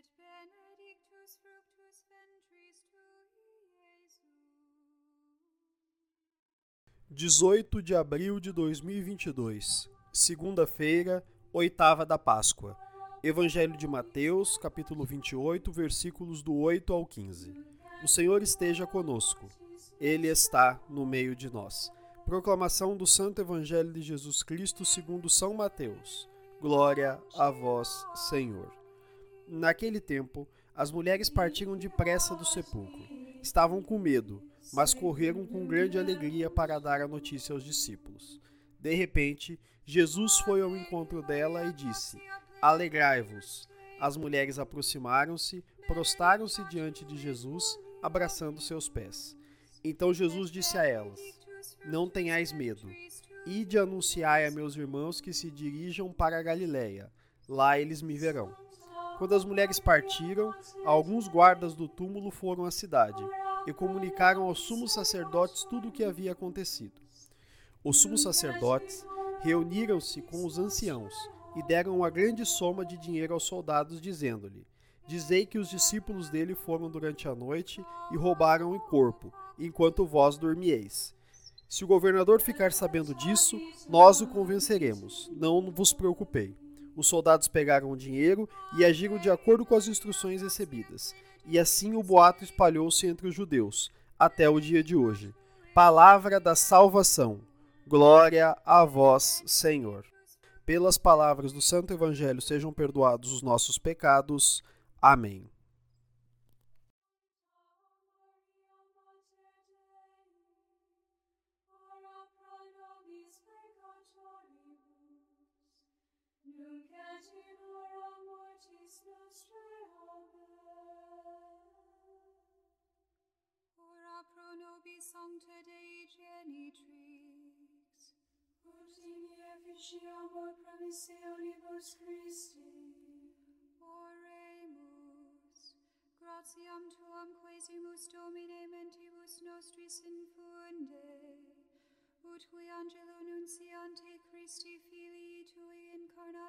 et benedictus fructus ventris tui, Iesus. 18 de abril de 2022, segunda-feira, oitava da Páscoa. Evangelho de Mateus, capítulo 28, versículos do 8 ao 15. O Senhor esteja conosco. Ele está no meio de nós. Proclamação do Santo Evangelho de Jesus Cristo, segundo São Mateus. Glória a vós, Senhor. Naquele tempo, as mulheres partiram depressa do sepulcro. Estavam com medo, mas correram com grande alegria para dar a notícia aos discípulos. De repente, Jesus foi ao encontro dela e disse: Alegrai-vos. As mulheres aproximaram-se, prostaram-se diante de Jesus, abraçando seus pés. Então Jesus disse a elas: Não tenhais medo. Ide anunciai a meus irmãos que se dirijam para a Galiléia. Lá eles me verão. Quando as mulheres partiram, alguns guardas do túmulo foram à cidade e comunicaram aos sumos sacerdotes tudo o que havia acontecido. Os sumos sacerdotes reuniram-se com os anciãos e deram uma grande soma de dinheiro aos soldados, dizendo-lhe: Dizei que os discípulos dele foram durante a noite e roubaram o corpo, enquanto vós dormieis. Se o governador ficar sabendo disso, nós o convenceremos. Não vos preocupei. Os soldados pegaram o dinheiro e agiram de acordo com as instruções recebidas. E assim o boato espalhou-se entre os judeus, até o dia de hoje. Palavra da salvação. Glória a vós, Senhor. Pelas palavras do Santo Evangelho sejam perdoados os nossos pecados. Amém. Nunc et in hora mortis nostrae. Amen. Ora pro nobis sancta Dei genitrix, ut in efficiamur promissionibus Christi. Oremus, gratiam tuam quesimus Domine mentibus nostris infunde, ut qui angelo nunciante Christi filii tui